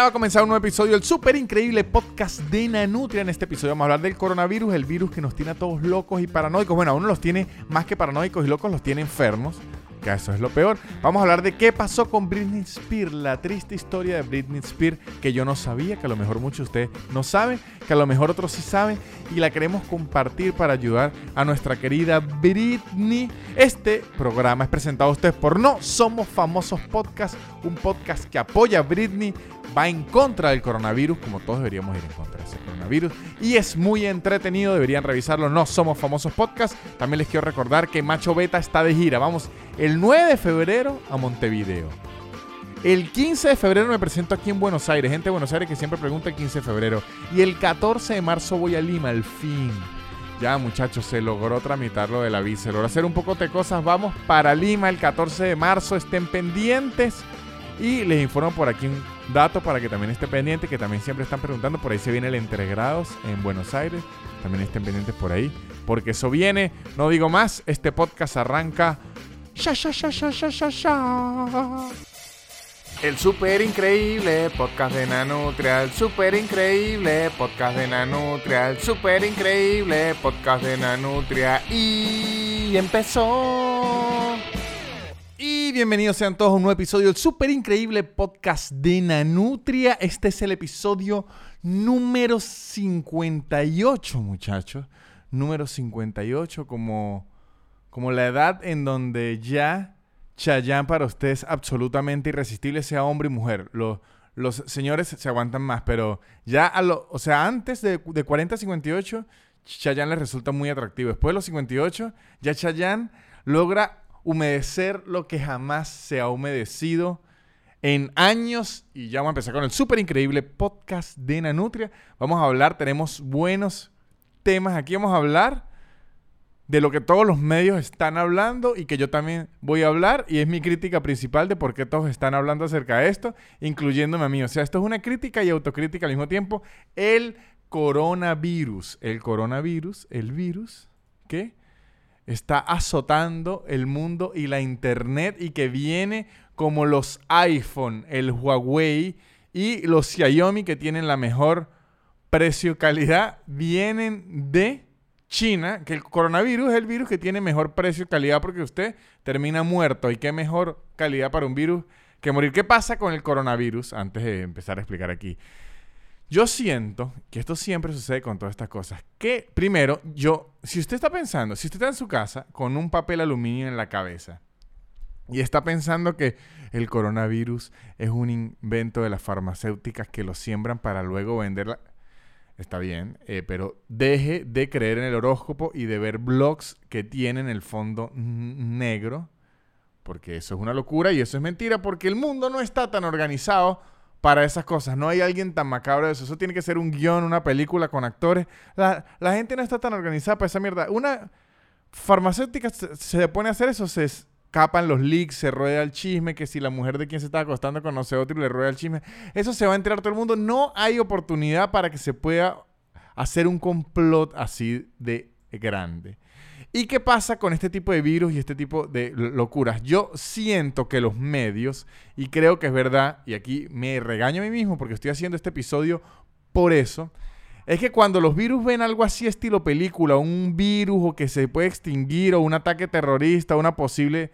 ya va a comenzar un nuevo episodio del súper increíble podcast de Nanutria. En este episodio vamos a hablar del coronavirus, el virus que nos tiene a todos locos y paranoicos. Bueno, a uno los tiene más que paranoicos y locos, los tiene enfermos que eso es lo peor. Vamos a hablar de qué pasó con Britney Spears, la triste historia de Britney Spears que yo no sabía, que a lo mejor muchos de ustedes no saben, que a lo mejor otros sí saben y la queremos compartir para ayudar a nuestra querida Britney. Este programa es presentado a ustedes por No Somos Famosos Podcast, un podcast que apoya a Britney, va en contra del coronavirus, como todos deberíamos ir en contra de ese coronavirus, y es muy entretenido, deberían revisarlo. No Somos Famosos Podcast. También les quiero recordar que Macho Beta está de gira. Vamos el 9 de febrero a Montevideo. El 15 de febrero me presento aquí en Buenos Aires, gente de Buenos Aires que siempre pregunta el 15 de febrero. Y el 14 de marzo voy a Lima, al fin. Ya muchachos, se logró tramitar lo de la visa, hacer un poco de cosas. Vamos para Lima el 14 de marzo, estén pendientes. Y les informo por aquí un dato para que también estén pendientes, que también siempre están preguntando. Por ahí se viene el entregrados en Buenos Aires. También estén pendientes por ahí, porque eso viene. No digo más, este podcast arranca. Ya, ya, ya, ya, ya, ya, ya. El super increíble podcast de Nanutria, el super increíble podcast de Nanutria, el super increíble podcast de Nanutria y empezó. Bienvenidos sean todos a un nuevo episodio del super increíble podcast de Nanutria. Este es el episodio número 58, muchachos. Número 58, como, como la edad en donde ya Chayanne para ustedes absolutamente irresistible, sea hombre y mujer. Los, los señores se aguantan más, pero ya o sea, antes de, de 40 a 58, Chayanne les resulta muy atractivo. Después de los 58, ya Chayanne logra humedecer lo que jamás se ha humedecido en años. Y ya vamos a empezar con el súper increíble podcast de Nanutria. Vamos a hablar, tenemos buenos temas aquí. Vamos a hablar de lo que todos los medios están hablando y que yo también voy a hablar y es mi crítica principal de por qué todos están hablando acerca de esto, incluyéndome a mí. O sea, esto es una crítica y autocrítica al mismo tiempo. El coronavirus, el coronavirus, el virus que está azotando el mundo y la internet y que viene como los iPhone, el Huawei y los Xiaomi que tienen la mejor precio-calidad, vienen de China, que el coronavirus es el virus que tiene mejor precio y calidad porque usted termina muerto. ¿Y qué mejor calidad para un virus que morir? ¿Qué pasa con el coronavirus? Antes de empezar a explicar aquí. Yo siento que esto siempre sucede con todas estas cosas. Que primero, yo, si usted está pensando, si usted está en su casa con un papel aluminio en la cabeza y está pensando que el coronavirus es un invento de las farmacéuticas que lo siembran para luego venderla, Está bien, eh, pero deje de creer en el horóscopo y de ver blogs que tienen el fondo negro, porque eso es una locura y eso es mentira, porque el mundo no está tan organizado para esas cosas. No hay alguien tan macabro de eso. Eso tiene que ser un guion, una película con actores. La, la gente no está tan organizada para esa mierda. Una farmacéutica se, se pone a hacer eso, se, capan los leaks, se rueda el chisme, que si la mujer de quien se está acostando conoce a otro y le rueda el chisme, eso se va a enterar todo el mundo. No hay oportunidad para que se pueda hacer un complot así de grande. ¿Y qué pasa con este tipo de virus y este tipo de locuras? Yo siento que los medios, y creo que es verdad, y aquí me regaño a mí mismo porque estoy haciendo este episodio por eso, es que cuando los virus ven algo así estilo película, un virus o que se puede extinguir o un ataque terrorista, una posible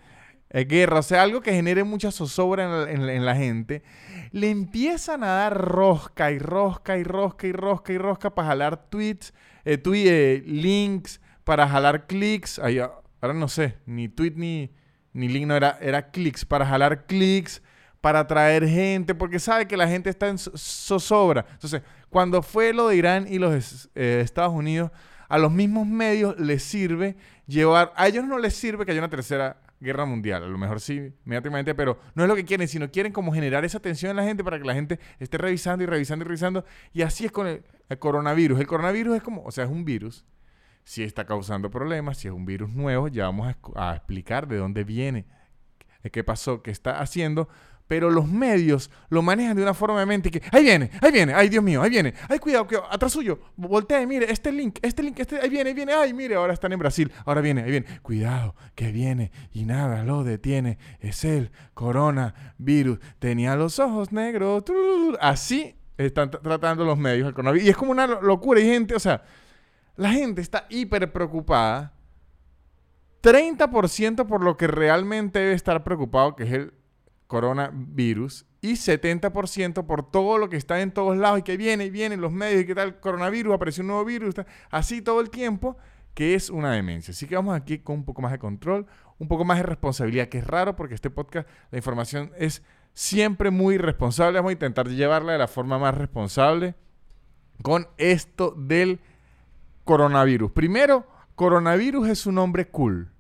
eh, guerra, o sea, algo que genere mucha zozobra en la, gente, le empiezan a dar rosca y rosca y rosca y rosca y rosca para jalar tweets, eh, eh, links, para jalar clics. ahora no sé, ni tweet ni, ni link, no era, era clics, para jalar clics, para atraer gente, porque sabe que la gente está en zozobra. Entonces, cuando fue lo de Irán y los eh, Estados Unidos, a los mismos medios les sirve llevar, a ellos no les sirve que haya una tercera guerra mundial, a lo mejor sí, inmediatamente, pero no es lo que quieren, sino quieren como generar esa tensión en la gente para que la gente esté revisando y revisando y revisando, y así es con el, coronavirus. El coronavirus es como, o sea, es un virus, si está causando problemas, si es un virus nuevo, ya vamos a, explicar de dónde viene, qué pasó, qué está haciendo, Pero los medios lo manejan de una forma de mente que, ahí viene, ahí viene, ay Dios mío, ahí viene, ay cuidado, cuidado, atrás suyo, voltea, mire, este link, este link, este, ahí viene, ahí viene, ay mire, ahora están en Brasil, ahora viene, ahí viene, cuidado, que viene y nada lo detiene, es el coronavirus, tenía los ojos negros, así están tratando los medios el coronavirus. Y es como una locura, y gente, o sea, la gente está hiper preocupada 30% por lo que realmente debe estar preocupado, que es el coronavirus, y 70% por todo lo que está en todos lados y que viene y viene los medios y que tal coronavirus, apareció un nuevo virus, así todo el tiempo, que es una demencia. Así que vamos aquí con un poco más de control, un poco más de responsabilidad, que es raro porque este podcast, la información es siempre muy responsable. Vamos a intentar llevarla de la forma más responsable con esto del coronavirus. Primero, coronavirus es un nombre cool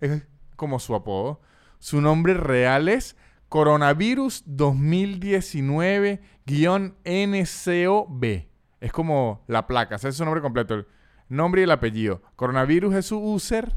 es como su apodo. Su nombre real es Coronavirus 2019-NCOB. Es como la placa, ese es su nombre completo, el nombre y el apellido. Coronavirus es su user,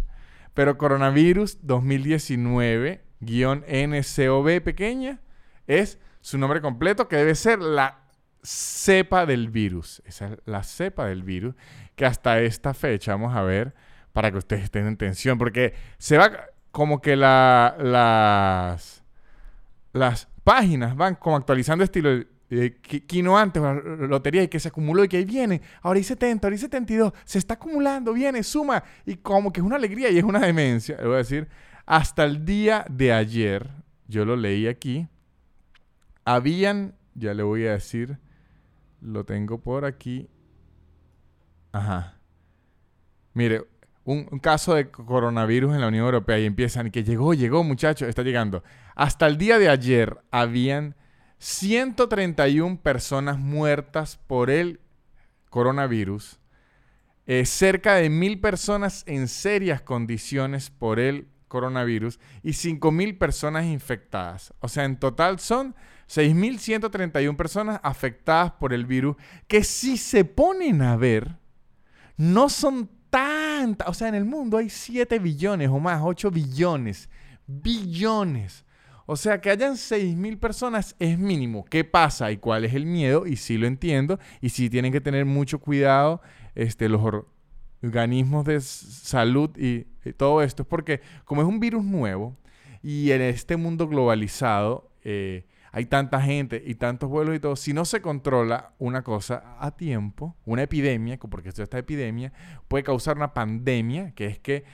pero Coronavirus 2019-NCOB pequeña es su nombre completo, que debe ser la cepa del virus. Esa es la cepa del virus, que hasta esta fecha, vamos a ver, para que ustedes estén en tensión, porque se va como que la, las, las páginas van como actualizando estilo de Kino antes, la lotería y que se acumuló y que ahí viene, ahora hay 70, ahora hay 72, se está acumulando, viene, suma, y como que es una alegría y es una demencia, le voy a decir, hasta el día de ayer, yo lo leí aquí, habían, ya le voy a decir, lo tengo por aquí, ajá, mire, un, caso de coronavirus en la Unión Europea y empiezan que llegó, llegó muchachos, está llegando. Hasta el día de ayer habían 131 personas muertas por el coronavirus, eh, cerca de mil personas en serias condiciones por el coronavirus y 5.000 personas infectadas. O sea, en total son 6.131 personas afectadas por el virus que si se ponen a ver, no son tanta, o sea, en el mundo hay 7 billones o más, 8 billones, billones. O sea, que hayan 6 mil personas es mínimo. ¿Qué pasa y cuál es el miedo? Y sí lo entiendo. Y sí tienen que tener mucho cuidado este, los organismos de salud y, todo esto. Porque como es un virus nuevo y en este mundo globalizado, eh, hay tanta gente y tantos vuelos y todo, si no se controla una cosa a tiempo, una epidemia, porque esto esta epidemia, puede causar una pandemia, que es que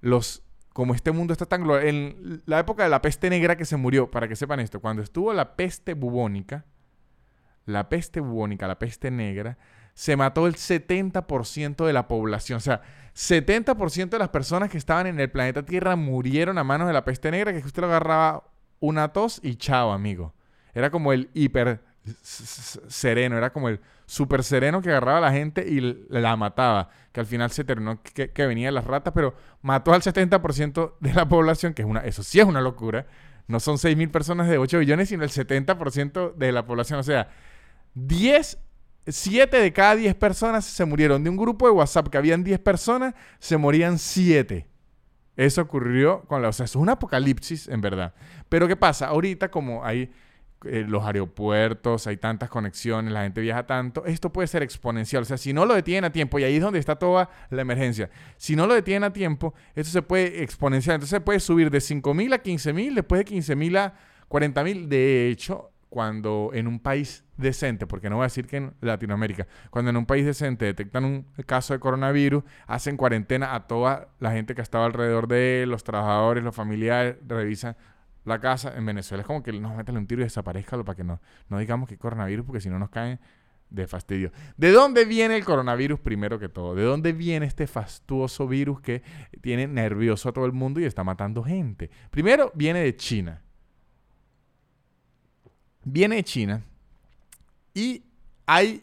los como este mundo está tan global, en la época de la peste negra que se murió, para que sepan esto, cuando estuvo la peste bubónica, la peste bubónica, la peste negra, se mató el 70% de la población. O sea, 70% de las personas que estaban en el planeta Tierra murieron a manos de la peste negra, que usted lo agarraba una tos y chao, amigo. Era como el hiper sereno, era como el super sereno que agarraba a la gente y la mataba. Que al final se terminó que, venía de las ratas, pero mató al 70% de la población, que es una, eso sí es una locura. No son 6 mil personas de 8 billones, sino el 70% de la población. O sea, 10, 7 de cada 10 personas se murieron. De un grupo de WhatsApp que habían 10 personas, se morían 7. Eso ocurrió con la... O sea, es un apocalipsis, en verdad. Pero ¿qué pasa? Ahorita como hay eh, los aeropuertos, hay tantas conexiones, la gente viaja tanto, esto puede ser exponencial. O sea, si no lo detienen a tiempo, y ahí es donde está toda la emergencia, si no lo detienen a tiempo, esto se puede exponenciar. Entonces se puede subir de 5.000 a 15.000, después de 15.000 a 40.000. De hecho, cuando en un país decente, porque no voy a decir que en Latinoamérica, cuando en un país decente detectan un caso de coronavirus, hacen cuarentena a toda la gente que estaba alrededor de él, los trabajadores, los familiares, revisan la casa en Venezuela. Es como que nos meten un tiro y desaparezca para que no, no digamos que coronavirus, porque si no nos caen de fastidio. ¿De dónde viene el coronavirus primero que todo? ¿De dónde viene este fastuoso virus que tiene nervioso a todo el mundo y está matando gente? Primero viene de China. Viene de China y hay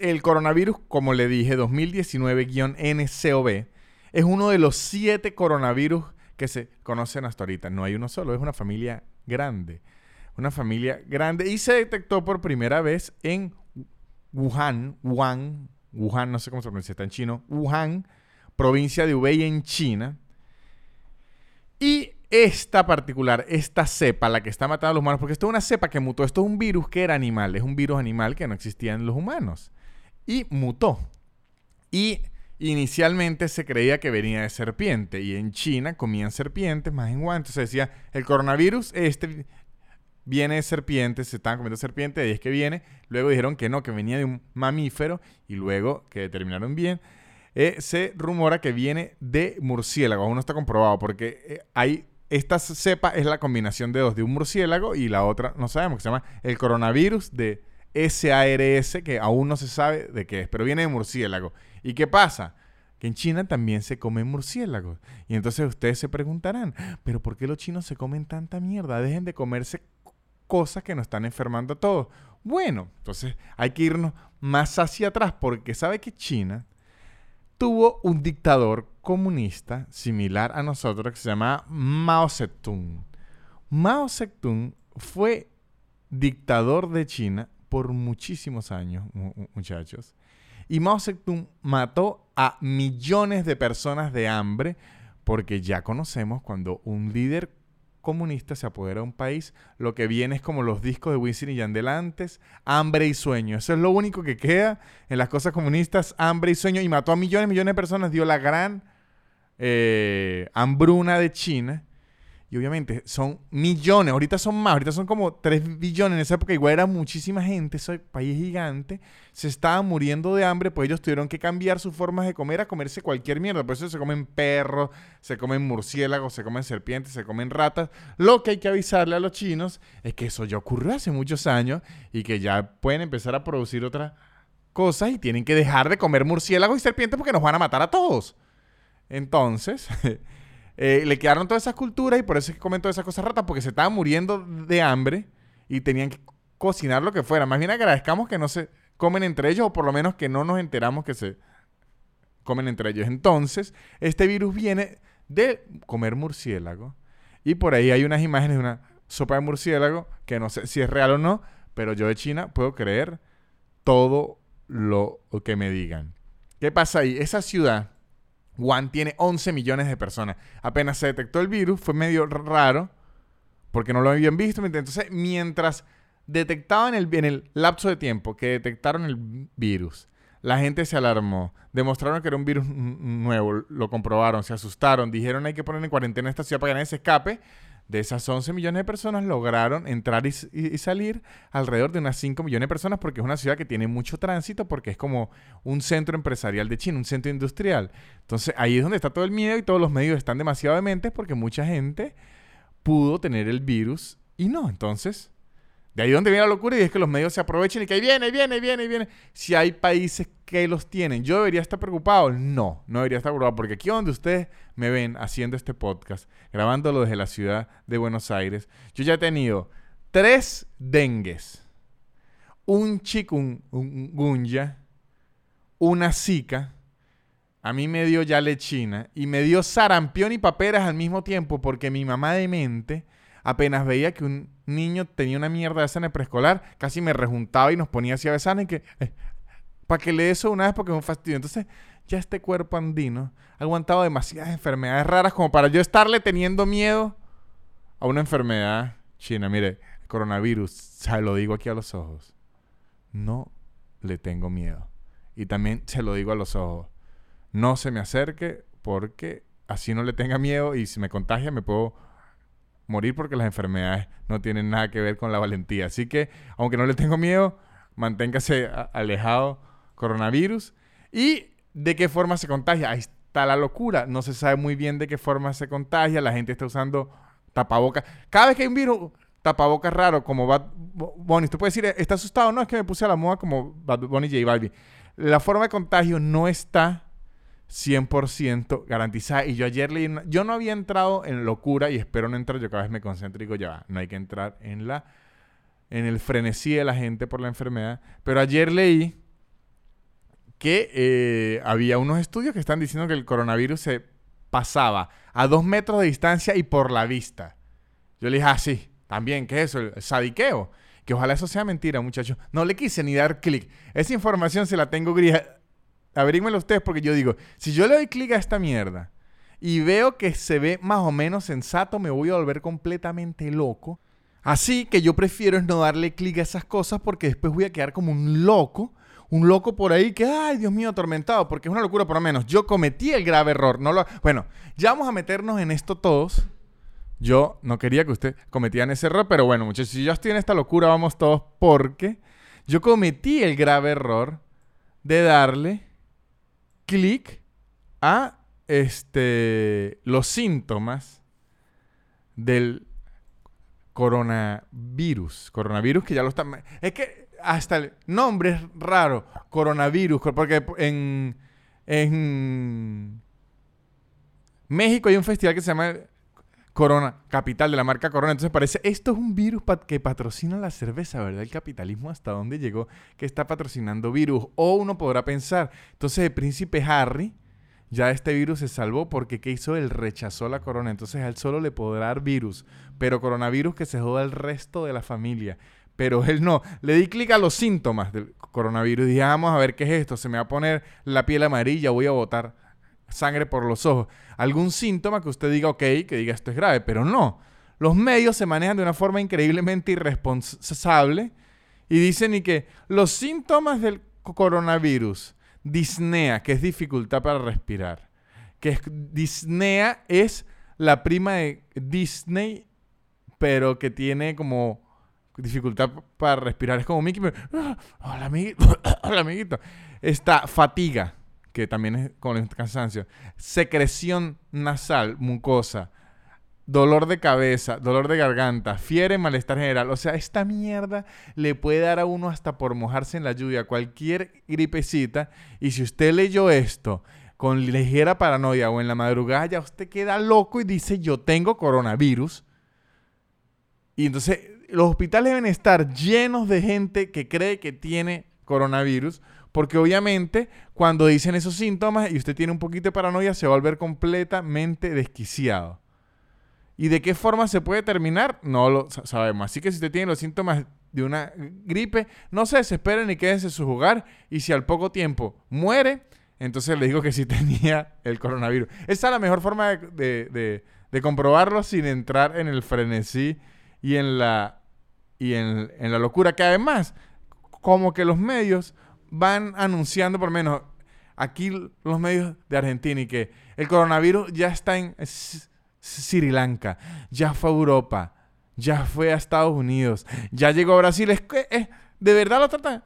el coronavirus, como le dije, 2019-NCOV, es uno de los siete coronavirus que se conocen hasta ahorita. No hay uno solo, es una familia grande. Una familia grande y se detectó por primera vez en Wuhan, Wuhan, Wuhan, no sé cómo se pronuncia, está en chino, Wuhan, provincia de Hubei en China. Y esta particular, esta cepa, la que está matando a los humanos, porque esto es una cepa que mutó, esto es un virus que era animal, es un virus animal que no existía en los humanos. Y mutó. Y inicialmente se creía que venía de serpiente, y en China comían serpientes más en Wuhan. Entonces decía, el coronavirus este viene de serpientes, se estaban comiendo serpientes, de es que viene. Luego dijeron que no, que venía de un mamífero, y luego que determinaron bien. Eh, se rumora que viene de murciélago. Aún no está comprobado porque eh, hay esta cepa es la combinación de dos, de un murciélago y la otra no sabemos, que se llama el coronavirus de SARS, que aún no se sabe de qué es, pero viene de murciélago. ¿Y qué pasa? Que en China también se comen murciélagos. Y entonces ustedes se preguntarán, ¿pero por qué los chinos se comen tanta mierda? Dejen de comerse cosas que nos están enfermando a todos. Bueno, entonces hay que irnos más hacia atrás porque sabe que China tuvo un dictador comunista similar a nosotros que se llama Mao Zedong. Mao Zedong fue dictador de China por muchísimos años, muchachos. Y Mao Zedong mató a millones de personas de hambre porque ya conocemos cuando un líder comunista se apodera de un país, lo que viene es como los discos de Wisin y Yandel antes, hambre y sueño. Eso es lo único que queda en las cosas comunistas, hambre y sueño. Y mató a millones y millones de personas, dio la gran eh, hambruna de China. Y obviamente son millones, ahorita son más, ahorita son como 3 billones. En esa época igual era muchísima gente, ese país gigante. Se estaba muriendo de hambre, pues ellos tuvieron que cambiar sus formas de comer a comerse cualquier mierda. Por eso se comen perros, se comen murciélagos, se comen serpientes, se comen ratas. Lo que hay que avisarle a los chinos es que eso ya ocurrió hace muchos años y que ya pueden empezar a producir otras cosas y tienen que dejar de comer murciélagos y serpientes porque nos van a matar a todos. Entonces... Eh, le quedaron todas esas culturas y por eso es que comen esas cosas ratas, porque se estaban muriendo de hambre y tenían que cocinar lo que fuera. Más bien agradezcamos que no se comen entre ellos o por lo menos que no nos enteramos que se comen entre ellos. Entonces, este virus viene de comer murciélago y por ahí hay unas imágenes de una sopa de murciélago que no sé si es real o no, pero yo de China puedo creer todo lo que me digan. ¿Qué pasa ahí? Esa ciudad Wuhan tiene 11 millones de personas. Apenas se detectó el virus, fue medio raro, porque no lo habían visto. Entonces, mientras detectaban el, en el lapso de tiempo que detectaron el virus, la gente se alarmó, demostraron que era un virus nuevo, lo comprobaron, se asustaron, dijeron hay que poner en cuarentena esta ciudad para que nadie se escape de esas 11 millones de personas lograron entrar y, salir alrededor de unas 5 millones de personas porque es una ciudad que tiene mucho tránsito porque es como un centro empresarial de China, un centro industrial. Entonces ahí es donde está todo el miedo y todos los medios están demasiado dementes porque mucha gente pudo tener el virus y no. Entonces de ahí donde viene la locura y es que los medios se aprovechen y que ahí viene, viene, viene, viene. Si hay países que los tienen, ¿yo debería estar preocupado? No, no debería estar preocupado porque aquí donde ustedes me ven haciendo este podcast, grabándolo desde la ciudad de Buenos Aires, yo ya he tenido tres dengues, un chikungunya, una zika, a mí me dio ya lechina y me dio sarampión y paperas al mismo tiempo porque mi mamá de mente apenas veía que un niño tenía una mierda de esa en el preescolar, casi me rejuntaba y nos ponía así a besar y que... Eh, para que le eso una vez porque es un fastidio. Entonces, ya este cuerpo andino ha aguantado demasiadas enfermedades raras como para yo estarle teniendo miedo a una enfermedad china. Mire, coronavirus, se lo digo aquí a los ojos. No le tengo miedo. Y también se lo digo a los ojos. No se me acerque porque así no le tenga miedo y si me contagia me puedo morir porque las enfermedades no tienen nada que ver con la valentía. Así que, aunque no le tengo miedo, manténgase alejado coronavirus. ¿Y de qué forma se contagia? Ahí está la locura. No se sabe muy bien de qué forma se contagia. La gente está usando tapabocas. Cada vez que hay un virus, tapabocas raro, como Bad Bunny. Usted puede decir, ¿está asustado? No, es que me puse a la moda como Bad J Balvin. La forma de contagio no está 100% garantizada. Y yo ayer leí, yo no había entrado en locura y espero no entrar, yo cada vez me concentro y digo, ya, no hay que entrar en la en el frenesí de la gente por la enfermedad. Pero ayer leí que eh, había unos estudios que están diciendo que el coronavirus se pasaba a dos metros de distancia y por la vista. Yo le dije, ah, sí, también, ¿qué es eso? El sadiqueo. Que ojalá eso sea mentira, muchachos. No le quise ni dar clic. Esa información se la tengo gris averígmenlo ustedes porque yo digo, si yo le doy clic a esta mierda y veo que se ve más o menos sensato, me voy a volver completamente loco. Así que yo prefiero no darle clic a esas cosas porque después voy a quedar como un loco. Un loco por ahí que, ay, Dios mío, atormentado, porque es una locura por lo menos. Yo cometí el grave error. No lo... Bueno, ya vamos a meternos en esto todos. Yo no quería que ustedes cometieran ese error, pero bueno, muchachos, si yo estoy en esta locura, vamos todos porque yo cometí el grave error de darle clic a este, los síntomas del coronavirus. Coronavirus que ya lo están... Es que hasta el nombre es raro, coronavirus, porque en, en México hay un festival que se llama Corona, capital de la marca Corona. Entonces parece, esto es un virus que patrocina la cerveza, ¿verdad? El capitalismo hasta dónde llegó que está patrocinando virus. O uno podrá pensar, entonces el príncipe Harry, ya este virus se salvó porque ¿qué hizo? Él rechazó la corona. Entonces a él solo le podrá dar virus. Pero coronavirus que se joda el resto de la familia. Pero él no. Le di clic a los síntomas del coronavirus. Dije, vamos a ver qué es esto. Se me va a poner la piel amarilla, voy a botar sangre por los ojos. Algún síntoma que usted diga, ok, que diga esto es grave, pero no. Los medios se manejan de una forma increíblemente irresponsable y dicen y que los síntomas del coronavirus, disnea, que es dificultad para respirar, que es, disnea es la prima de Disney, pero que tiene como dificultad para respirar. Es como Mickey, hola amiguito, hola amiguito. Está fatiga que también es con el cansancio, secreción nasal, mucosa, dolor de cabeza, dolor de garganta, fiebre, malestar general. O sea, esta mierda le puede dar a uno hasta por mojarse en la lluvia, cualquier gripecita. Y si usted leyó esto con ligera paranoia o en la madrugada, ya usted queda loco y dice, yo tengo coronavirus. Y entonces los hospitales deben estar llenos de gente que cree que tiene coronavirus porque obviamente cuando dicen esos síntomas y usted tiene un poquito de paranoia, se va a volver completamente desquiciado. ¿Y de qué forma se puede terminar? No lo sabemos. Así que si usted tiene los síntomas de una gripe, no se desesperen ni quédense en su hogar. Y si al poco tiempo muere, entonces le digo que sí tenía el coronavirus. Esa es la mejor forma de, comprobarlo sin entrar en el frenesí y en la, y en, en la locura. Que además, como que los medios van anunciando, por menos aquí los medios de Argentina, y que el coronavirus ya está en Sri Lanka, ya fue a Europa, ya fue a Estados Unidos, ya llegó a Brasil. Es que de verdad lo tratan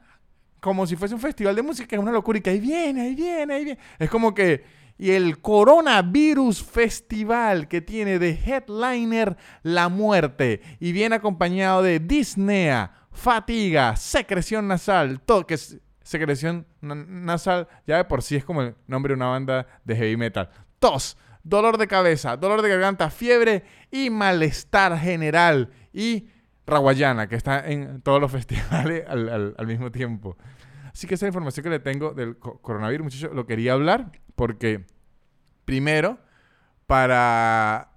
como si fuese un festival de música, es una locura, y que ahí viene, ahí viene, ahí viene. Es como que. Y el Coronavirus Festival que tiene de headliner la muerte y viene acompañado de disnea, fatiga, secreción nasal, toques secreción nasal, ya de por sí es como el nombre de una banda de heavy metal. Tos, dolor de cabeza, dolor de garganta, fiebre y malestar general. Y Raguayana, que está en todos los festivales al, mismo tiempo. Así que esa información que le tengo del coronavirus, muchachos, lo quería hablar porque, primero, para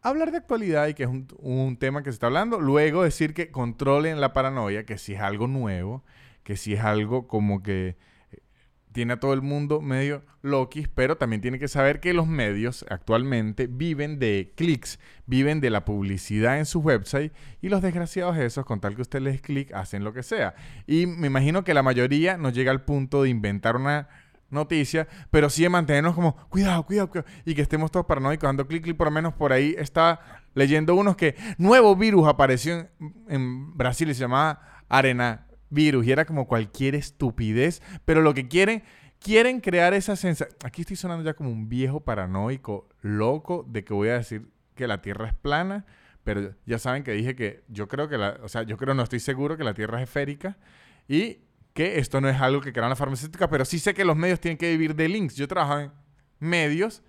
hablar de actualidad y que es un, un, tema que se está hablando. Luego decir que controlen la paranoia, que si es algo nuevo que si es algo como que eh, tiene a todo el mundo medio loquis, pero también tiene que saber que los medios actualmente viven de clics, viven de la publicidad en su website y los desgraciados esos, con tal que usted les clic, hacen lo que sea. Y me imagino que la mayoría no llega al punto de inventar una noticia, pero sí de mantenernos como, cuidado, cuidado, cuidado, y que estemos todos paranoicos, dando clic, clic, por lo menos por ahí está leyendo unos que nuevo virus apareció en, en Brasil y se llamaba Arena virus y era como cualquier estupidez, pero lo que quieren, quieren crear esa sensación. Aquí estoy sonando ya como un viejo paranoico, loco, de que voy a decir que la Tierra es plana, pero ya saben que dije que yo creo que la, o sea, yo creo, no estoy seguro que la Tierra es esférica y que esto no es algo que crean la farmacéutica, pero sí sé que los medios tienen que vivir de links. Yo trabajo en medios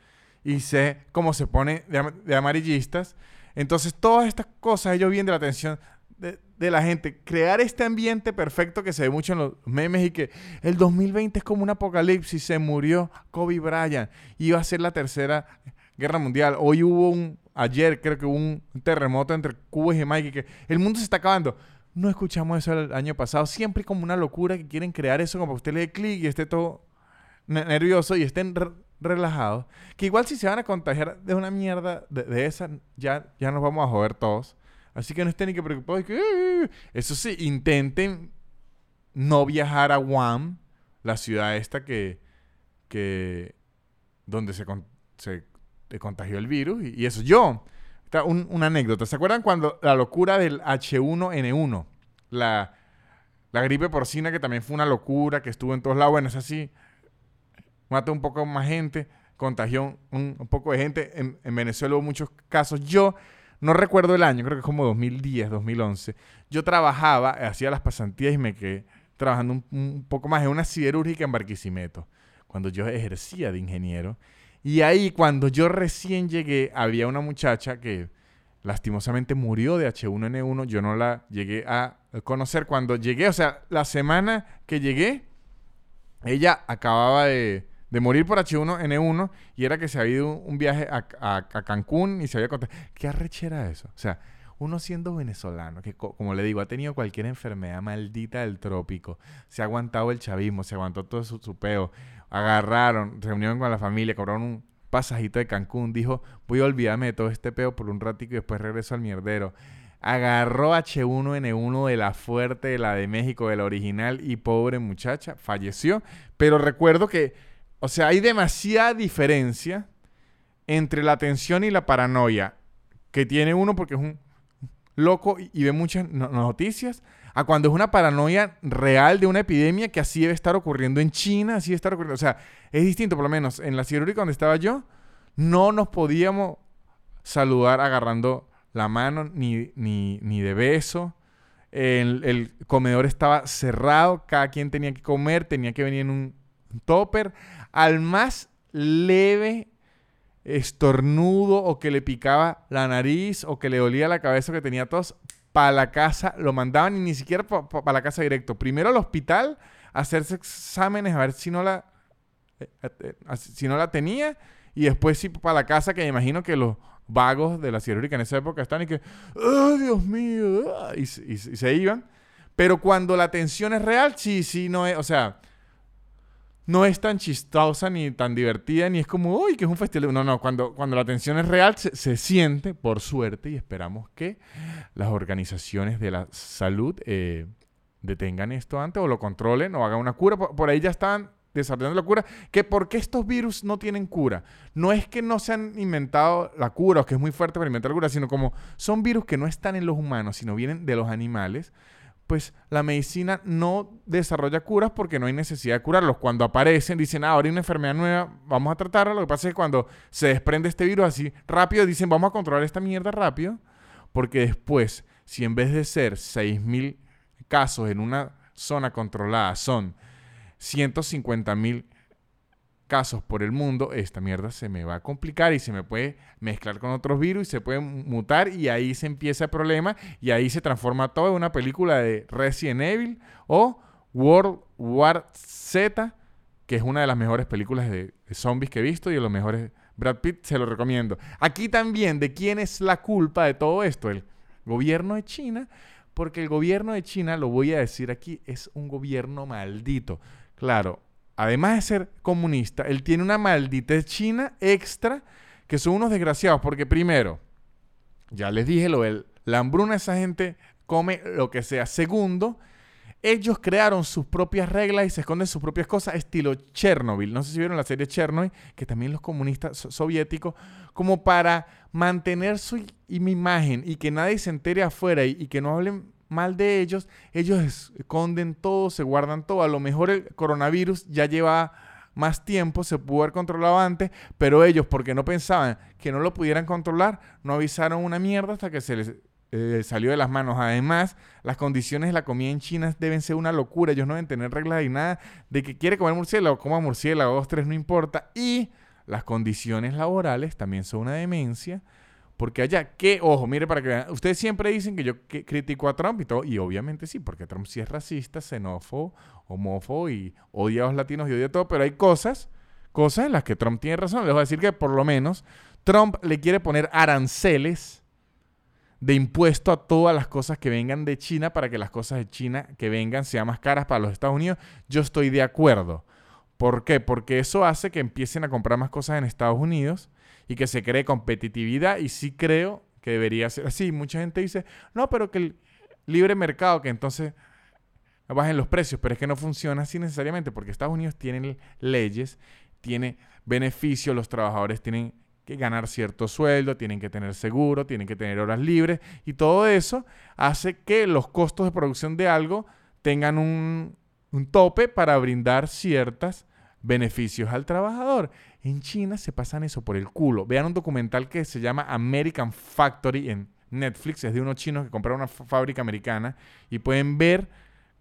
y sé cómo se pone de, de amarillistas. Entonces, todas estas cosas, ellos vienen de la atención de, la gente. Crear este ambiente perfecto que se ve mucho en los memes y que el 2020 es como un apocalipsis. Se murió Kobe Bryant. Iba a ser la tercera guerra mundial. Hoy hubo un, ayer creo que hubo un terremoto entre Cuba y Jamaica. Que el mundo se está acabando. No escuchamos eso el año pasado. Siempre como una locura que quieren crear eso como que usted le dé clic y esté todo nervioso y estén relajados, que igual si se van a contagiar de una mierda de, esa, ya, ya nos vamos a joder todos. Así que no estén ni que preocupados. Que, eso sí, intenten no viajar a Guam, la ciudad esta que, que donde se, se contagió el virus. Y, eso, yo, una anécdota. ¿Se acuerdan cuando la locura del H1N1? La, la gripe porcina que también fue una locura, que estuvo en todos lados. Bueno, es así. Mató un poco más gente, contagió un, poco de gente. En, en, Venezuela hubo muchos casos. Yo no recuerdo el año, creo que es como 2010, 2011. Yo trabajaba, hacía las pasantías y me quedé trabajando un, un poco más en una siderúrgica en Barquisimeto, cuando yo ejercía de ingeniero. Y ahí, cuando yo recién llegué, había una muchacha que lastimosamente murió de H1N1. Yo no la llegué a conocer. Cuando llegué, o sea, la semana que llegué, ella acababa de, morir por H1N1 y era que se había ido un viaje a, Cancún y se había contado. ¿Qué arrechera eso? O sea, uno siendo venezolano, que como le digo, ha tenido cualquier enfermedad maldita del trópico, se ha aguantado el chavismo, se aguantó todo su, su peo, agarraron, reunieron con la familia, cobraron un pasajito de Cancún, dijo, voy a olvidarme de todo este peo por un ratico y después regreso al mierdero. Agarró H1N1 de la fuerte, de la de México, de la original, y pobre muchacha, falleció. Pero recuerdo que, o sea, hay demasiada diferencia entre la tensión y la paranoia que tiene uno porque es un loco y ve muchas noticias a cuando es una paranoia real de una epidemia que así debe estar ocurriendo en China, así debe estar ocurriendo. O sea, es distinto, por lo menos en la cirugía donde estaba yo, no nos podíamos saludar agarrando la mano ni, ni, de beso. El, el, comedor estaba cerrado, cada quien tenía que comer, tenía que venir en un topper. Al más leve estornudo o que le picaba la nariz o que le dolía la cabeza que tenía tos, para la casa, lo mandaban y ni siquiera para la casa directo. Primero al hospital, hacerse exámenes, a ver si no la, eh, eh, si no la tenía, y después sí para la casa, que me imagino que los vagos de la cirúrgica en esa época están y que, ¡ay, Dios mío! Y, y se iban. Pero cuando la tensión es real, sí, sí, no es, o sea, no es tan chistosa ni tan divertida, ni es como, uy, que es un festival. No, no, cuando, cuando la tensión es real se, siente, por suerte, y esperamos que las organizaciones de la salud eh, detengan esto antes o lo controlen o hagan una cura. Por, ahí ya están desarrollando la cura. Que ¿Por qué estos virus no tienen cura? No es que no se han inventado la cura o que es muy fuerte para inventar la cura, sino como son virus que no están en los humanos, sino vienen de los animales pues la medicina no desarrolla curas porque no hay necesidad de curarlos. Cuando aparecen, dicen, ah, ahora hay una enfermedad nueva, vamos a tratarla. Lo que pasa es que cuando se desprende este virus así rápido, dicen, vamos a controlar esta mierda rápido, porque después, si en vez de ser 6.000 casos en una zona controlada son 150.000 casos por el mundo, esta mierda se me va a complicar y se me puede mezclar con otros virus y se puede mutar y ahí se empieza el problema y ahí se transforma todo en una película de Resident Evil o World War Z, que es una de las mejores películas de, zombies que he visto y de los mejores Brad Pitt, se lo recomiendo. Aquí también, ¿de quién es la culpa de todo esto? El gobierno de China, porque el gobierno de China, lo voy a decir aquí, es un gobierno maldito. Claro, además de ser comunista, él tiene una maldita china extra que son unos desgraciados. Porque primero, ya les dije lo del la hambruna, esa gente come lo que sea. Segundo, ellos crearon sus propias reglas y se esconden sus propias cosas, estilo Chernobyl. No sé si vieron la serie Chernobyl, que también los comunistas soviéticos, como para mantener su imagen y que nadie se entere afuera y que no hablen mal de ellos, ellos esconden todo, se guardan todo. A lo mejor el coronavirus ya lleva más tiempo, se pudo haber controlado antes, pero ellos, porque no pensaban que no lo pudieran controlar, no avisaron una mierda hasta que se les eh, salió de las manos. Además, las condiciones de la comida en China deben ser una locura. Ellos no deben tener reglas y nada de que quiere comer murciélago, coma murciélago, dos, tres, no importa. Y las condiciones laborales también son una demencia. Porque allá, que, ojo, mire para que vean, ustedes siempre dicen que yo critico a Trump y todo, y obviamente sí, porque Trump sí es racista, xenófobo, homófobo y odia a los latinos y odia todo, pero hay cosas, cosas en las que Trump tiene razón. Les voy a decir que por lo menos Trump le quiere poner aranceles de impuesto a todas las cosas que vengan de China para que las cosas de China que vengan sean más caras para los Estados Unidos. Yo estoy de acuerdo ¿Por qué? Porque eso hace que empiecen a comprar más cosas en Estados Unidos y que se cree competitividad y sí creo que debería ser así. Mucha gente dice, no, pero que el libre mercado, que entonces bajen los precios, pero es que no funciona así necesariamente porque Estados Unidos tiene leyes, tiene beneficios, los trabajadores tienen que ganar cierto sueldo, tienen que tener seguro, tienen que tener horas libres y todo eso hace que los costos de producción de algo tengan un, un tope para brindar ciertos beneficios al trabajador. En China se pasan eso por el culo. Vean un documental que se llama American Factory en Netflix, es de unos chinos que compraron una fábrica americana y pueden ver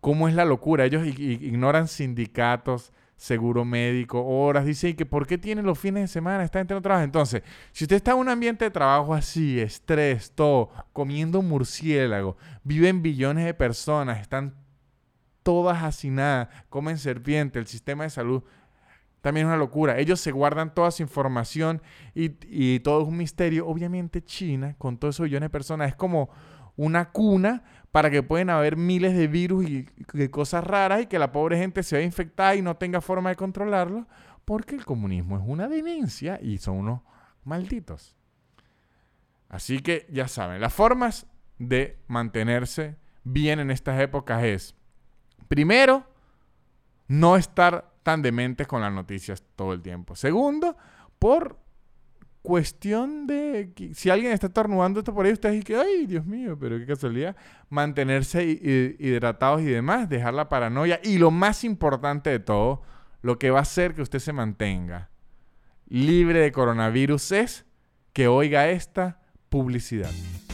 cómo es la locura. Ellos ignoran sindicatos, seguro médico, horas. Dicen que por qué tienen los fines de semana, está entre trabajo. Entonces, si usted está en un ambiente de trabajo así, estrés, todo, comiendo murciélago, viven billones de personas, están todas hacinadas, comen serpiente, el sistema de salud también es una locura. Ellos se guardan toda su información y, y todo es un misterio. Obviamente China, con todos esos billones de personas, es como una cuna para que pueden haber miles de virus y, cosas raras y que la pobre gente se vea infectada y no tenga forma de controlarlo, porque el comunismo es una demencia y son unos malditos. Así que ya saben, las formas de mantenerse bien en estas épocas es, primero, no estar tan dementes con las noticias todo el tiempo. Segundo, por cuestión de si alguien está estornudando esto por ahí, ustedes dicen, ay, Dios mío, pero qué casualidad, mantenerse hidratados y demás, dejar la paranoia y lo más importante de todo, lo que va a hacer que usted se mantenga libre de coronavirus es que oiga esta publicidad.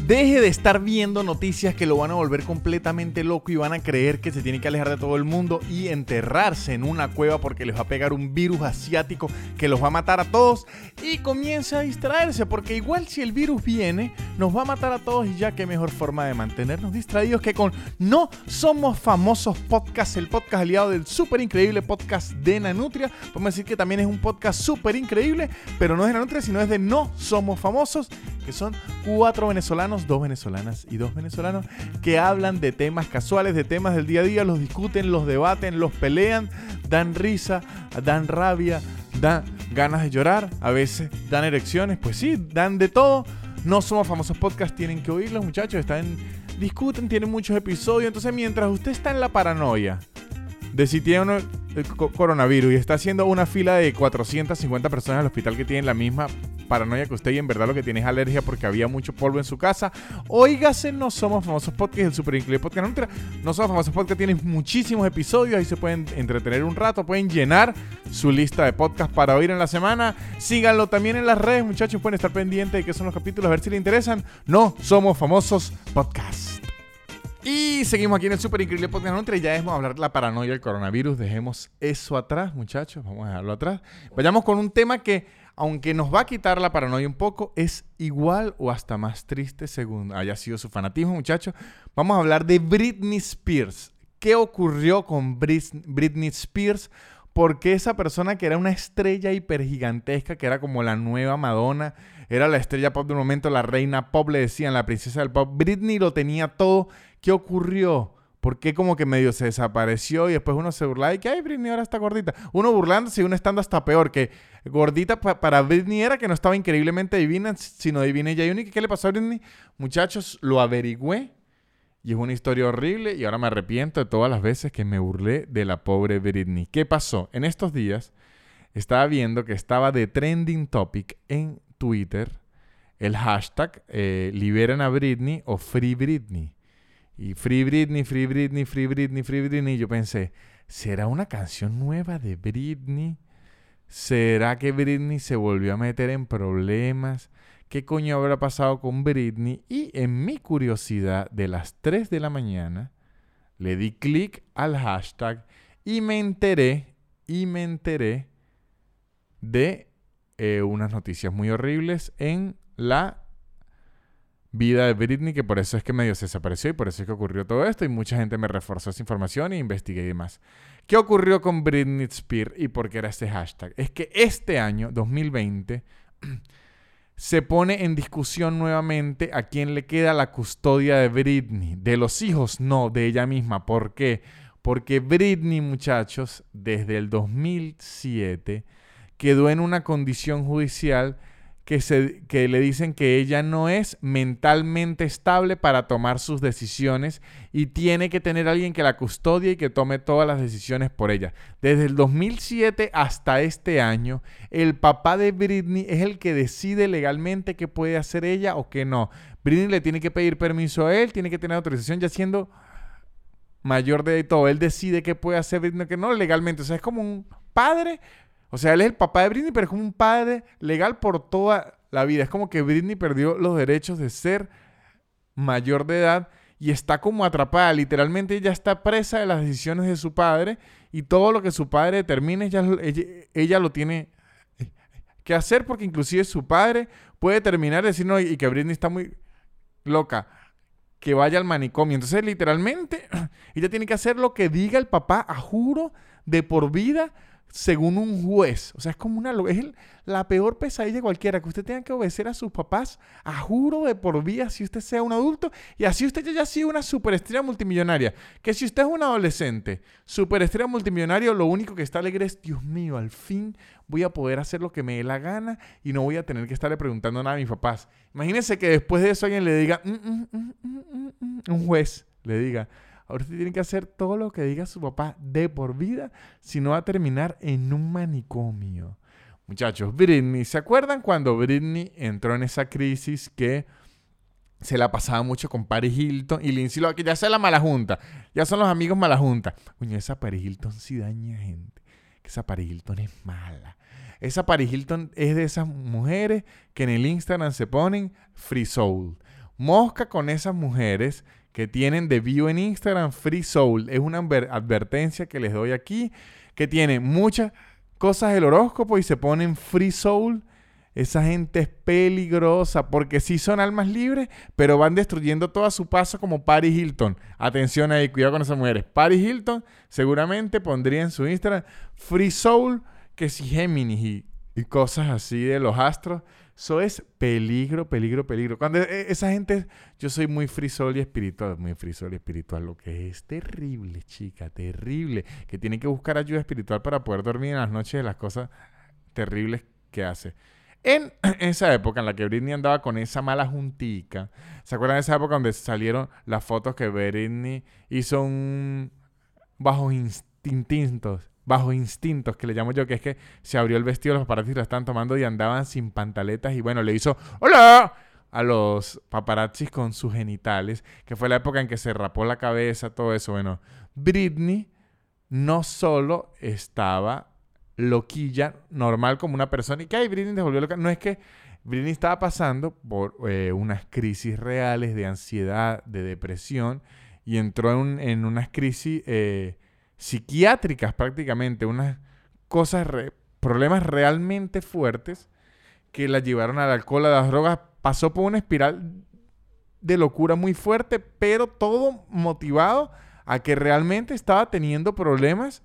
Deje de estar viendo noticias que lo van a volver completamente loco y van a creer que se tiene que alejar de todo el mundo y enterrarse en una cueva porque les va a pegar un virus asiático que los va a matar a todos y comience a distraerse porque igual si el virus viene nos va a matar a todos y ya qué mejor forma de mantenernos distraídos que con No Somos Famosos Podcast, el podcast aliado del súper increíble podcast de Nanutria. Podemos decir que también es un podcast súper increíble, pero no es de Nanutria sino es de No Somos Famosos, que son cuatro venezolanos dos venezolanas y dos venezolanos que hablan de temas casuales, de temas del día a día, los discuten, los debaten, los pelean, dan risa, dan rabia, dan ganas de llorar, a veces dan erecciones, pues sí, dan de todo. No somos famosos podcast, tienen que oírlos muchachos, están discuten, tienen muchos episodios, entonces mientras usted está en la paranoia de si tiene el coronavirus y está haciendo una fila de 450 personas al hospital que tienen la misma paranoia que usted y en verdad lo que tiene es alergia porque había mucho polvo en su casa, oígase No Somos Famosos Podcast, el super increíble podcast. No, no Somos Famosos Podcast tiene muchísimos episodios, ahí se pueden entretener un rato, pueden llenar su lista de podcast para oír en la semana. Síganlo también en las redes, muchachos, pueden estar pendientes de qué son los capítulos, a ver si les interesan. No Somos Famosos Podcast. Y seguimos aquí en el Super Increíble Podcast Nutria. Ya dejemos hablar de la paranoia del coronavirus. Dejemos eso atrás, muchachos. Vamos a dejarlo atrás. Vayamos con un tema que aunque nos va a quitar la paranoia un poco, es igual o hasta más triste según haya sido su fanatismo, muchachos. Vamos a hablar de Britney Spears. ¿Qué ocurrió con Britney Spears? Porque esa persona que era una estrella hipergigantesca, que era como la nueva Madonna, era la estrella pop de un momento, la reina pop, le decían, la princesa del pop. Britney lo tenía todo. ¿Qué ocurrió? ¿Por qué como que medio se desapareció y después uno se burla y que, ay, Britney ahora está gordita? Uno burlándose y uno estando hasta peor, que gordita para Britney era que no estaba increíblemente divina, sino divina y única. ¿Qué le pasó a Britney? Muchachos, lo averigüé y es una historia horrible y ahora me arrepiento de todas las veces que me burlé de la pobre Britney. ¿Qué pasó? En estos días estaba viendo que estaba de trending topic en Twitter el hashtag eh, liberen a Britney o Free Britney. Y Free Britney, Free Britney, Free Britney, Free Britney. Y yo pensé, ¿será una canción nueva de Britney? ¿Será que Britney se volvió a meter en problemas? ¿Qué coño habrá pasado con Britney? Y en mi curiosidad de las 3 de la mañana, le di clic al hashtag y me enteré, y me enteré de eh, unas noticias muy horribles en la vida de Britney, que por eso es que medio se desapareció y por eso es que ocurrió todo esto y mucha gente me reforzó esa información e investigué y demás. ¿Qué ocurrió con Britney Spears y por qué era este hashtag? Es que este año, 2020, se pone en discusión nuevamente a quién le queda la custodia de Britney. De los hijos, no, de ella misma. ¿Por qué? Porque Britney, muchachos, desde el 2007 quedó en una condición judicial que, se, le dicen que ella no es mentalmente estable para tomar sus decisiones y tiene que tener alguien que la custodie y que tome todas las decisiones por ella. Desde el 2007 hasta este año, el papá de Britney es el que decide legalmente qué puede hacer ella o qué no. Britney le tiene que pedir permiso a él, tiene que tener autorización ya siendo mayor de todo. Él decide qué puede hacer Britney o qué no legalmente. O sea, es como un padre o sea, él es el papá de Britney, pero es como un padre legal por toda la vida. Es como que Britney perdió los derechos de ser mayor de edad y está como atrapada. Literalmente ella está presa de las decisiones de su padre y todo lo que su padre determine, ella, ella, lo tiene que hacer porque inclusive su padre puede terminar de decir, y que Britney está muy loca, que vaya al manicomio. Entonces, literalmente, ella tiene que hacer lo que diga el papá, a juro, de por vida, según un juez. O sea, es como una... Es la peor pesadilla cualquiera, que usted tenga que obedecer a sus papás a juro de por vida si usted sea un adulto y así usted ya haya sido una superestrella multimillonaria. Que si usted es un adolescente, superestrella multimillonario, lo único que está alegre es, Dios mío, al fin voy a poder hacer lo que me dé la gana y no voy a tener que estarle preguntando nada a mis papás. Imagínense que después de eso alguien le diga, mm, mm, mm, un juez le diga, Ahora usted tiene que hacer todo lo que diga su papá de por vida, si no va a terminar en un manicomio. Muchachos, Britney, ¿se acuerdan cuando Britney entró en esa crisis que se la pasaba mucho con Paris Hilton y Lindsay Lohan, que ya sea la mala junta, ya son los amigos mala junta. Coño, esa Paris Hilton sí daña gente, que esa Paris Hilton es mala. Esa Paris Hilton es de esas mujeres que en el Instagram se ponen free soul. Mosca con esas mujeres que tienen de view en Instagram, Free Soul. Es una advertencia que les doy aquí, que tiene muchas cosas del horóscopo y se ponen Free Soul. Esa gente es peligrosa porque sí son almas libres, pero van destruyendo todo a su paso como Paris Hilton. Atención ahí, cuidado con esas mujeres. Paris Hilton seguramente pondría en su Instagram Free Soul, que si Géminis y, y cosas así de los astros. Eso es peligro, peligro, peligro. Cuando e, esa gente, yo soy muy frisol y espiritual, muy frisol y espiritual, lo que es terrible, chica, terrible, que tiene que buscar ayuda espiritual para poder dormir en las noches de las cosas terribles que hace. En esa época en la que Britney andaba con esa mala juntica, ¿se acuerdan de esa época donde salieron las fotos que Britney hizo bajo instintos bajo instintos, que le llamo yo, que es que se abrió el vestido, los paparazzis lo estaban tomando y andaban sin pantaletas y bueno, le hizo ¡Hola! a los paparazzis con sus genitales, que fue la época en que se rapó la cabeza, todo eso. Bueno, Britney no solo estaba loquilla, normal como una persona, y que ay, Britney se volvió loca. No es que Britney estaba pasando por eh, unas crisis reales de ansiedad, de depresión, y entró en, en unas crisis eh, psiquiátricas prácticamente, unas cosas, problemas realmente fuertes que la llevaron al alcohol, a las drogas, pasó por una espiral de locura muy fuerte, pero todo motivado a que realmente estaba teniendo problemas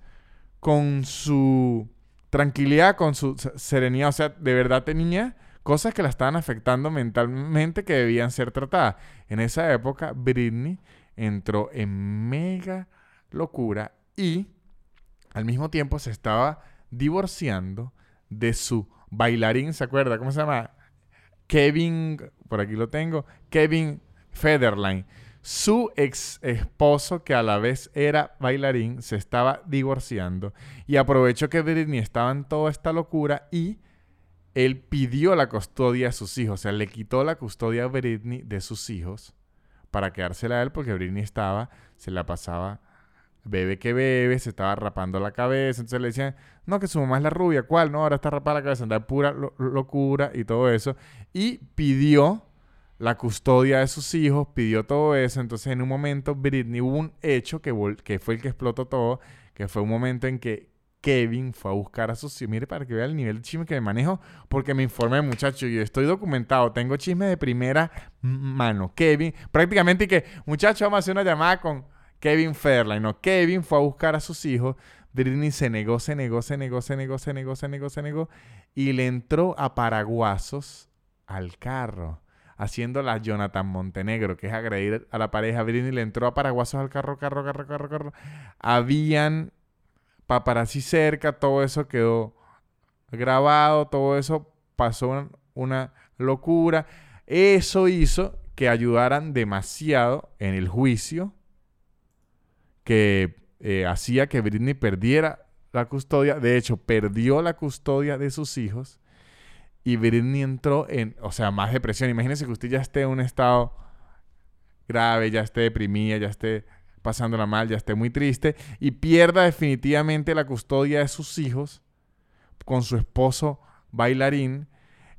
con su tranquilidad, con su serenidad, o sea, de verdad tenía cosas que la estaban afectando mentalmente que debían ser tratadas. En esa época, Britney entró en mega locura y al mismo tiempo se estaba divorciando de su bailarín, ¿se acuerda? ¿Cómo se llama? Kevin, por aquí lo tengo, Kevin Federline. Su ex esposo, que a la vez era bailarín, se estaba divorciando y aprovechó que Britney estaba en toda esta locura y él pidió la custodia a sus hijos, o sea, le quitó la custodia a Britney de sus hijos para quedársela a él porque Britney estaba, se la pasaba bebe que bebe, se estaba rapando la cabeza. Entonces le decían, no, que su mamá es la rubia, ¿cuál? No, ahora está rapada la cabeza, anda pura locura y todo eso. Y pidió la custodia de sus hijos, pidió todo eso. Entonces en un momento Britney hubo un hecho que, fue el que explotó todo, que fue un momento en que Kevin fue a buscar a sus hijos. Mire, para que vea el nivel de chisme que me manejo, porque me informé, muchacho, yo estoy documentado, tengo chisme de primera mano. Kevin, prácticamente que, muchacho, vamos a hacer una llamada con Kevin Fairline, no, Kevin fue a buscar a sus hijos, Britney se negó, se negó, se negó, se negó, se negó, se negó, se negó, y le entró a paraguasos al carro. haciendo la Jonathan Montenegro, que es agredir a la pareja. Britney le entró a paraguasos al carro, carro, carro, carro, carro. Habían paparazzi cerca, todo eso quedó grabado, todo eso pasó una locura. Eso hizo que ayudaran demasiado en el juicio que eh, hacía que Britney perdiera la custodia. De hecho, perdió la custodia de sus hijos y Britney entró en, o sea, más depresión. Imagínense que usted ya esté en un estado grave, ya esté deprimida, ya esté pasándola mal, ya esté muy triste y pierda definitivamente la custodia de sus hijos con su esposo bailarín.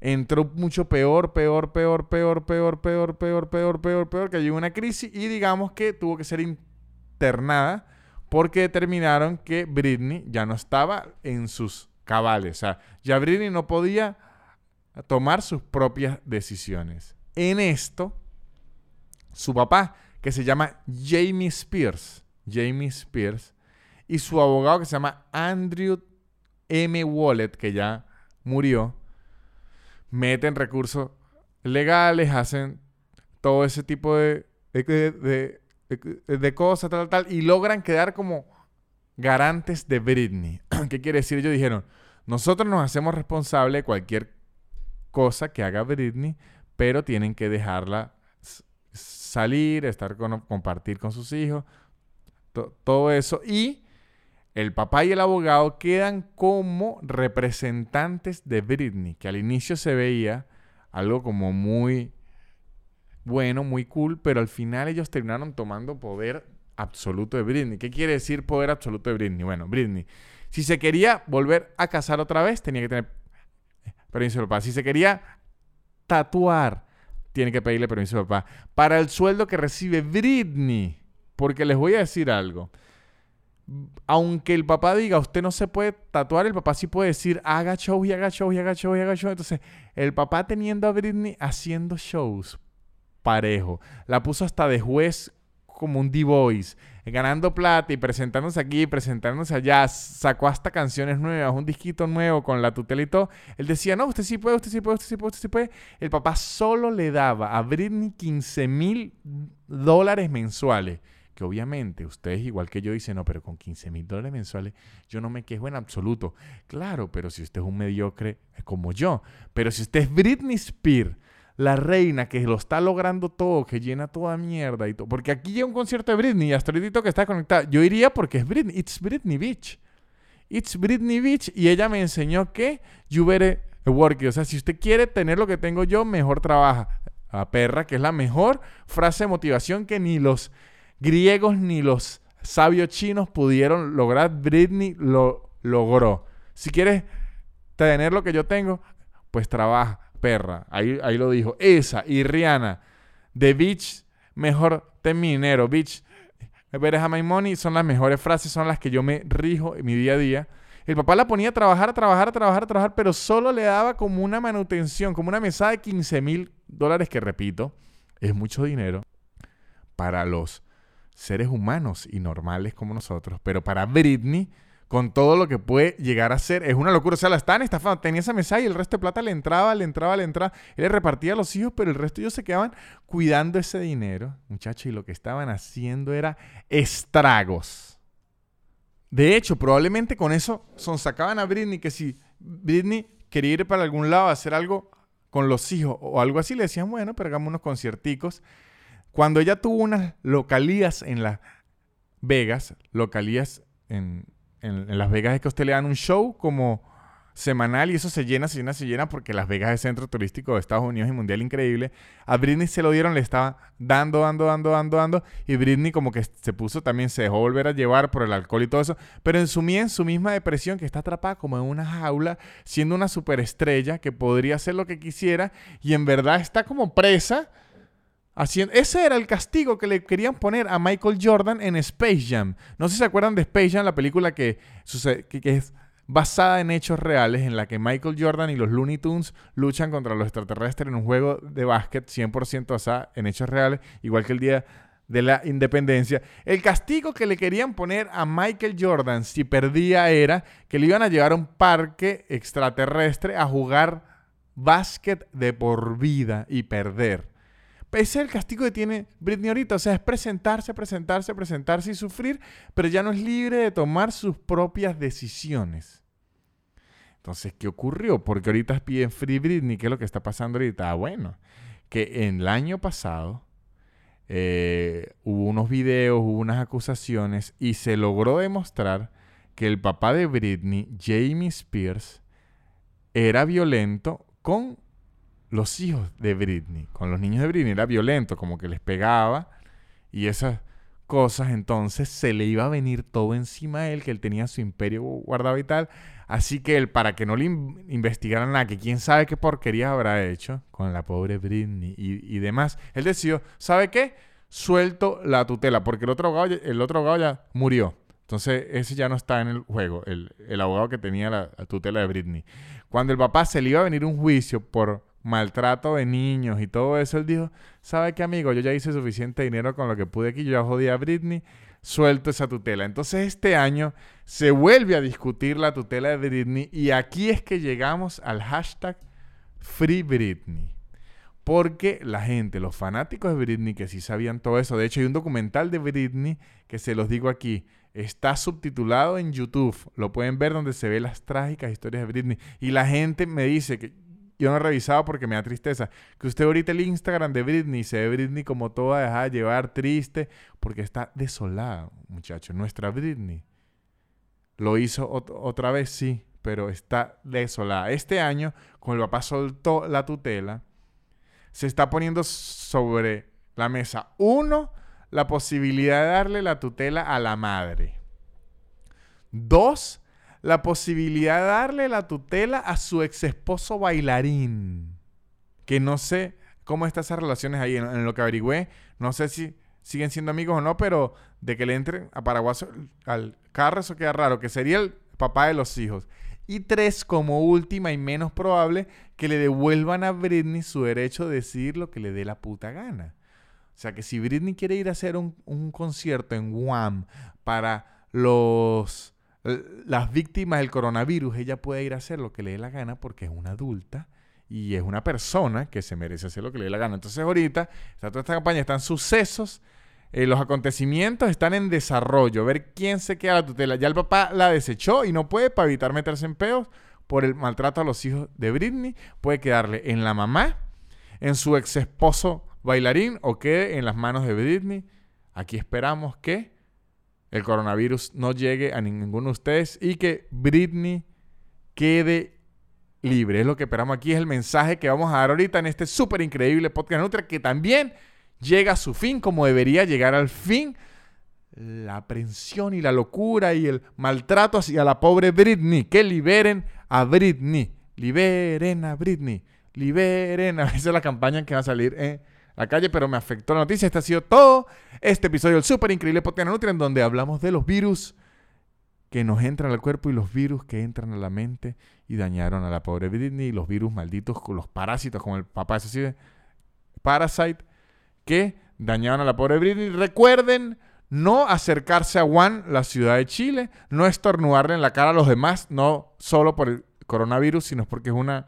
Entró mucho peor, peor, peor, peor, peor, peor, peor, peor, peor, peor, que llegó una crisis y digamos que tuvo que ser internada porque determinaron que Britney ya no estaba en sus cabales. O sea, ya Britney no podía tomar sus propias decisiones. En esto, su papá, que se llama Jamie Spears, Jamie Spears, y su abogado que se llama Andrew M. Wallet, que ya murió, meten recursos legales, hacen todo ese tipo de, de, de, cosas, tal, tal, y logran quedar como garantes de Britney. ¿Qué quiere decir? Ellos dijeron, nosotros nos hacemos responsables de cualquier cosa que haga Britney, pero tienen que dejarla salir, estar con, compartir con sus hijos, todo eso. Y el papá y el abogado quedan como representantes de Britney, que al inicio se veía algo como muy bueno, muy cool, pero al final ellos terminaron tomando poder absoluto de Britney. ¿Qué quiere decir poder absoluto de Britney? Bueno, Britney, si se quería volver a casar otra vez, tenía que tener permiso del papá. Si se quería tatuar, tiene que pedirle permiso al papá. Para el sueldo que recibe Britney, porque les voy a decir algo. Aunque el papá diga, usted no se puede tatuar, el papá sí puede decir, haga shows y haga shows y haga shows y haga shows. Entonces, el papá teniendo a Britney haciendo shows parejo. La puso hasta de juez como un D-Voice, ganando plata y presentándose aquí, presentándose allá, sacó hasta canciones nuevas, un disquito nuevo con la tutela y todo. Él decía, no, usted sí puede, usted sí puede, usted sí puede, usted sí puede. El papá solo le daba a Britney 15 mil dólares mensuales. Que obviamente ustedes, igual que yo, dicen, no, pero con 15 mil dólares mensuales yo no me quejo en absoluto. Claro, pero si usted es un mediocre como yo. Pero si usted es Britney Spears, la reina que lo está logrando todo, que llena toda mierda y todo. Porque aquí llega un concierto de Britney y ahorita que está conectada. Yo iría porque es Britney. It's Britney Beach. It's Britney Beach. Y ella me enseñó que you better work. O sea, si usted quiere tener lo que tengo yo, mejor trabaja. A perra, que es la mejor frase de motivación que ni los griegos ni los sabios chinos pudieron lograr. Britney lo logró. Si quieres tener lo que yo tengo, pues trabaja perra. Ahí, ahí lo dijo. Esa y Rihanna. The Beach, mejor te minero. Beach, better my money. Son las mejores frases, son las que yo me rijo en mi día a día. El papá la ponía a trabajar, a trabajar, a trabajar, a trabajar, pero solo le daba como una manutención, como una mesada de 15 mil dólares, que repito, es mucho dinero para los seres humanos y normales como nosotros. Pero para Britney con todo lo que puede llegar a ser. Es una locura. O sea, la estaban estafando. Tenía esa mesa y el resto de plata le entraba, le entraba, le entraba. Él le repartía a los hijos, pero el resto ellos se quedaban cuidando ese dinero, muchachos. Y lo que estaban haciendo era estragos. De hecho, probablemente con eso son sacaban a Britney que si Britney quería ir para algún lado a hacer algo con los hijos o algo así, le decían, bueno, pero hagamos unos concierticos. Cuando ella tuvo unas localías en Las Vegas, localías en, en, Las Vegas es que a usted le dan un show como semanal y eso se llena, se llena, se llena porque Las Vegas es centro turístico de Estados Unidos y mundial increíble. A Britney se lo dieron, le estaba dando, dando, dando, dando, dando y Britney como que se puso también, se dejó volver a llevar por el alcohol y todo eso, pero en su, en su misma depresión que está atrapada como en una jaula, siendo una superestrella que podría hacer lo que quisiera y en verdad está como presa ese era el castigo que le querían poner a Michael Jordan en Space Jam. No sé si se acuerdan de Space Jam, la película que, es basada en hechos reales, en la que Michael Jordan y los Looney Tunes luchan contra los extraterrestres en un juego de básquet 100% basada en hechos reales, igual que el día de la independencia. El castigo que le querían poner a Michael Jordan si perdía era que le iban a llevar a un parque extraterrestre a jugar básquet de por vida y perder. Ese es el castigo que tiene Britney ahorita. O sea, es presentarse, presentarse, presentarse y sufrir, pero ya no es libre de tomar sus propias decisiones. Entonces, ¿qué ocurrió? Porque ahorita piden Free Britney. ¿Qué es lo que está pasando ahorita? Ah, bueno, que en el año pasado eh, hubo unos videos, hubo unas acusaciones y se logró demostrar que el papá de Britney, Jamie Spears, era violento con los hijos de Britney, con los niños de Britney. Era violento, como que les pegaba y esas cosas. Entonces se le iba a venir todo encima a él, que él tenía su imperio guardado y tal. Así que él, para que no le investigaran nada, que quién sabe qué porquería habrá hecho con la pobre Britney y, demás, él decidió, ¿sabe qué? Suelto la tutela, porque el otro abogado, el otro abogado ya murió. Entonces, ese ya no está en el juego, el, abogado que tenía la, tutela de Britney. Cuando el papá se le iba a venir un juicio por maltrato de niños y todo eso, él dijo, ¿sabe qué, amigo? Yo ya hice suficiente dinero con lo que pude aquí, yo ya jodí a Britney, suelto esa tutela. Entonces este año se vuelve a discutir la tutela de Britney y aquí es que llegamos al hashtag Free Britney. Porque la gente, los fanáticos de Britney que sí sabían todo eso, de hecho hay un documental de Britney que se los digo aquí, está subtitulado en YouTube, lo pueden ver donde se ve las trágicas historias de Britney y la gente me dice que yo no he revisado porque me da tristeza. Que usted ahorita el Instagram de Britney se ve Britney como toda dejada de llevar, triste, porque está desolada, muchachos. Nuestra Britney lo hizo otra vez, sí, pero está desolada. Este año, cuando el papá soltó la tutela, se está poniendo sobre la mesa, uno, la posibilidad de darle la tutela a la madre. Dos, la posibilidad de darle la tutela a su ex esposo bailarín. Que no sé cómo están esas relaciones ahí. En, lo que averigüé, no sé si siguen siendo amigos o no, pero de que le entren a Paraguay al carro, eso queda raro, que sería el papá de los hijos. Y tres, como última y menos probable, que le devuelvan a Britney su derecho de decir lo que le dé la puta gana. O sea que si Britney quiere ir a hacer un, un concierto en Guam para los las víctimas del coronavirus, ella puede ir a hacer lo que le dé la gana porque es una adulta y es una persona que se merece hacer lo que le dé la gana. Entonces ahorita está toda esta campaña, están sucesos, eh, los acontecimientos están en desarrollo, ver quién se queda a la tutela. Ya el papá la desechó y no puede para evitar meterse en peos por el maltrato a los hijos de Britney, puede quedarle en la mamá, en su ex esposo bailarín o quede en las manos de Britney. Aquí esperamos que el coronavirus no llegue a ninguno de ustedes y que Britney quede libre. Es lo que esperamos aquí, es el mensaje que vamos a dar ahorita en este súper increíble podcast Nutria que también llega a su fin como debería llegar al fin. La aprensión y la locura y el maltrato hacia la pobre Britney. Que liberen a Britney. Liberen a Britney. Liberen. A veces la campaña que va a salir. Eh, la calle, pero me afectó la noticia. Este ha sido todo este episodio del súper increíble podcast Nutri, en donde hablamos de los virus que nos entran al cuerpo y los virus que entran a la mente y dañaron a la pobre Britney, y los virus malditos, los parásitos, como el papá ese así Parasite, que dañaron a la pobre Britney. Recuerden no acercarse a Wuhan, la ciudad de Chile, no estornudarle en la cara a los demás, no solo por el coronavirus, sino porque es una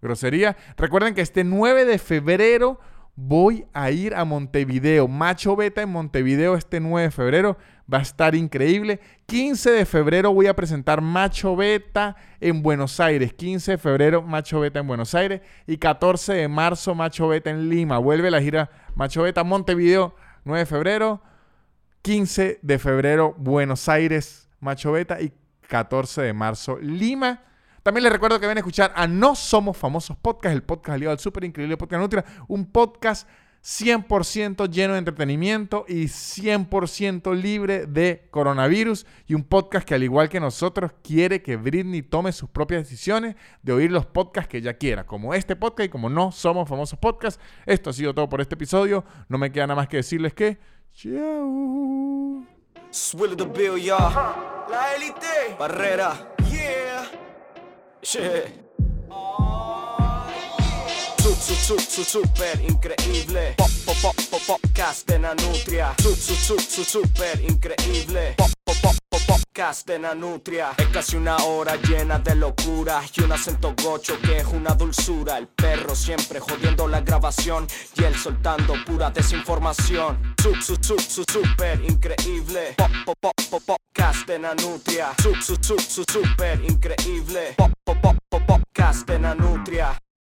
grosería. Recuerden que este 9 de febrero voy a ir a Montevideo. Macho Beta en Montevideo este 9 de febrero. Va a estar increíble. 15 de febrero voy a presentar Macho Beta en Buenos Aires. 15 de febrero Macho Beta en Buenos Aires. Y 14 de marzo Macho Beta en Lima. Vuelve la gira Macho Beta Montevideo 9 de febrero. 15 de febrero Buenos Aires Macho Beta. Y 14 de marzo Lima. También les recuerdo que ven a escuchar a No Somos Famosos Podcast, el podcast aliado al súper increíble podcast Nutria, un podcast 100% lleno de entretenimiento y 100% libre de coronavirus y un podcast que al igual que nosotros quiere que Britney tome sus propias decisiones de oír los podcasts que ella quiera, como este podcast y como no somos famosos podcasts. Esto ha sido todo por este episodio. No me queda nada más que decirles que chao. La élite. Barrera. Shit. Su, su, su, super increíble. Pop, pop, pop, pop, podcast la nutria. Su, su, su, super increíble. Pop, pop, pop, podcast de Nanutria. Es casi una hora llena de locura y un acento gocho que es una dulzura. El perro siempre jodiendo la grabación y él soltando pura desinformación. Su, su, su, su, super increíble. Pop, pop, pop, pop, podcast de Nanutria. Su, su, su, su, super increíble. Pop, pop, pop, pop.